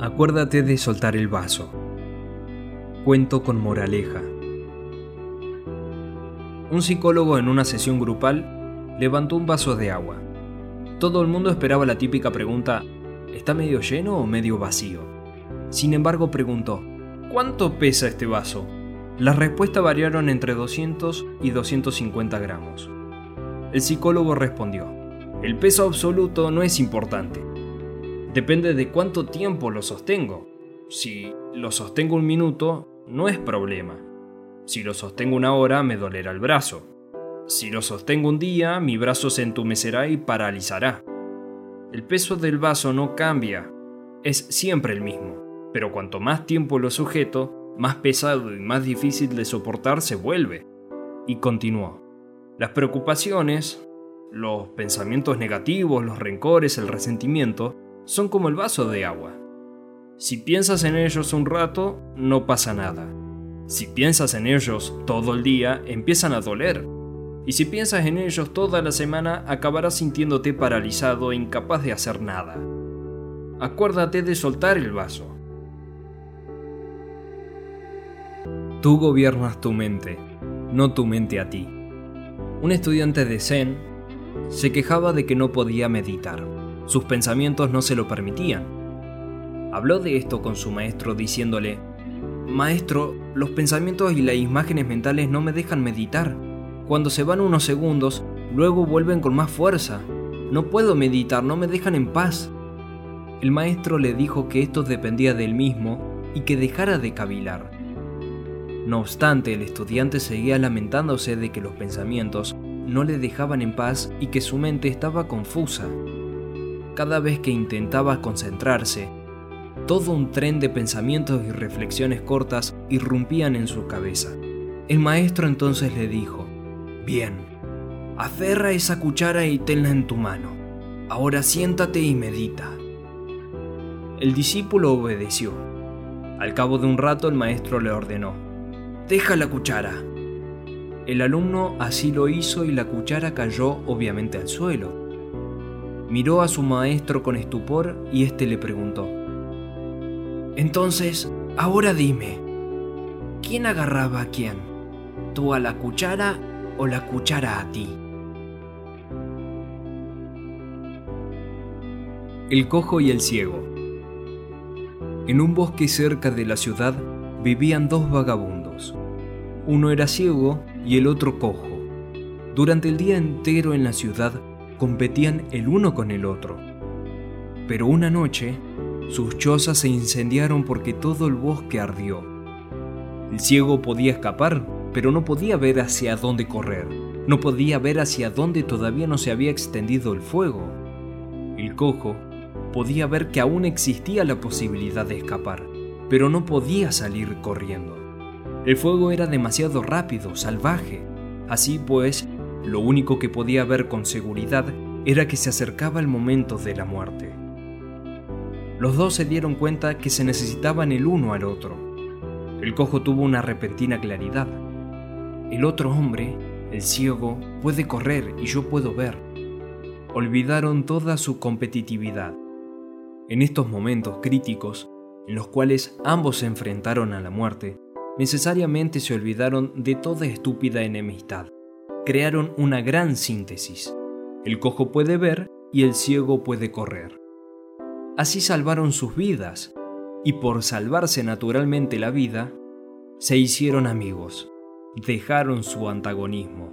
Acuérdate de soltar el vaso. Cuento con moraleja. Un psicólogo en una sesión grupal levantó un vaso de agua. Todo el mundo esperaba la típica pregunta, ¿está medio lleno o medio vacío? Sin embargo preguntó, ¿cuánto pesa este vaso? Las respuestas variaron entre 200 y 250 gramos. El psicólogo respondió, el peso absoluto no es importante. Depende de cuánto tiempo lo sostengo. Si lo sostengo un minuto, no es problema. Si lo sostengo una hora, me dolerá el brazo. Si lo sostengo un día, mi brazo se entumecerá y paralizará. El peso del vaso no cambia, es siempre el mismo, pero cuanto más tiempo lo sujeto, más pesado y más difícil de soportar se vuelve. Y continuó. Las preocupaciones, los pensamientos negativos, los rencores, el resentimiento, son como el vaso de agua. Si piensas en ellos un rato, no pasa nada. Si piensas en ellos todo el día, empiezan a doler. Y si piensas en ellos toda la semana, acabarás sintiéndote paralizado e incapaz de hacer nada. Acuérdate de soltar el vaso. Tú gobiernas tu mente, no tu mente a ti. Un estudiante de Zen se quejaba de que no podía meditar. Sus pensamientos no se lo permitían. Habló de esto con su maestro diciéndole, Maestro, los pensamientos y las imágenes mentales no me dejan meditar. Cuando se van unos segundos, luego vuelven con más fuerza. No puedo meditar, no me dejan en paz. El maestro le dijo que esto dependía del mismo y que dejara de cavilar. No obstante, el estudiante seguía lamentándose de que los pensamientos no le dejaban en paz y que su mente estaba confusa. Cada vez que intentaba concentrarse, todo un tren de pensamientos y reflexiones cortas irrumpían en su cabeza. El maestro entonces le dijo, Bien, aferra esa cuchara y tenla en tu mano. Ahora siéntate y medita. El discípulo obedeció. Al cabo de un rato el maestro le ordenó, Deja la cuchara, el alumno así lo hizo y la cuchara cayó obviamente al suelo. Miró a su maestro con estupor y éste le preguntó, Entonces, ahora dime, ¿quién agarraba a quién? ¿Tú a la cuchara o la cuchara a ti? El cojo y el ciego. En un bosque cerca de la ciudad vivían dos vagabundos. Uno era ciego y el otro cojo. Durante el día entero en la ciudad competían el uno con el otro. Pero una noche, sus chozas se incendiaron porque todo el bosque ardió. El ciego podía escapar, pero no podía ver hacia dónde correr. No podía ver hacia dónde todavía no se había extendido el fuego. El cojo podía ver que aún existía la posibilidad de escapar, pero no podía salir corriendo. El fuego era demasiado rápido, salvaje. Así pues, lo único que podía ver con seguridad era que se acercaba el momento de la muerte. Los dos se dieron cuenta que se necesitaban el uno al otro. El cojo tuvo una repentina claridad. El otro hombre, el ciego, puede correr y yo puedo ver. Olvidaron toda su competitividad. En estos momentos críticos, en los cuales ambos se enfrentaron a la muerte, necesariamente se olvidaron de toda estúpida enemistad. Crearon una gran síntesis. El cojo puede ver y el ciego puede correr. Así salvaron sus vidas, y por salvarse naturalmente la vida, se hicieron amigos, dejaron su antagonismo.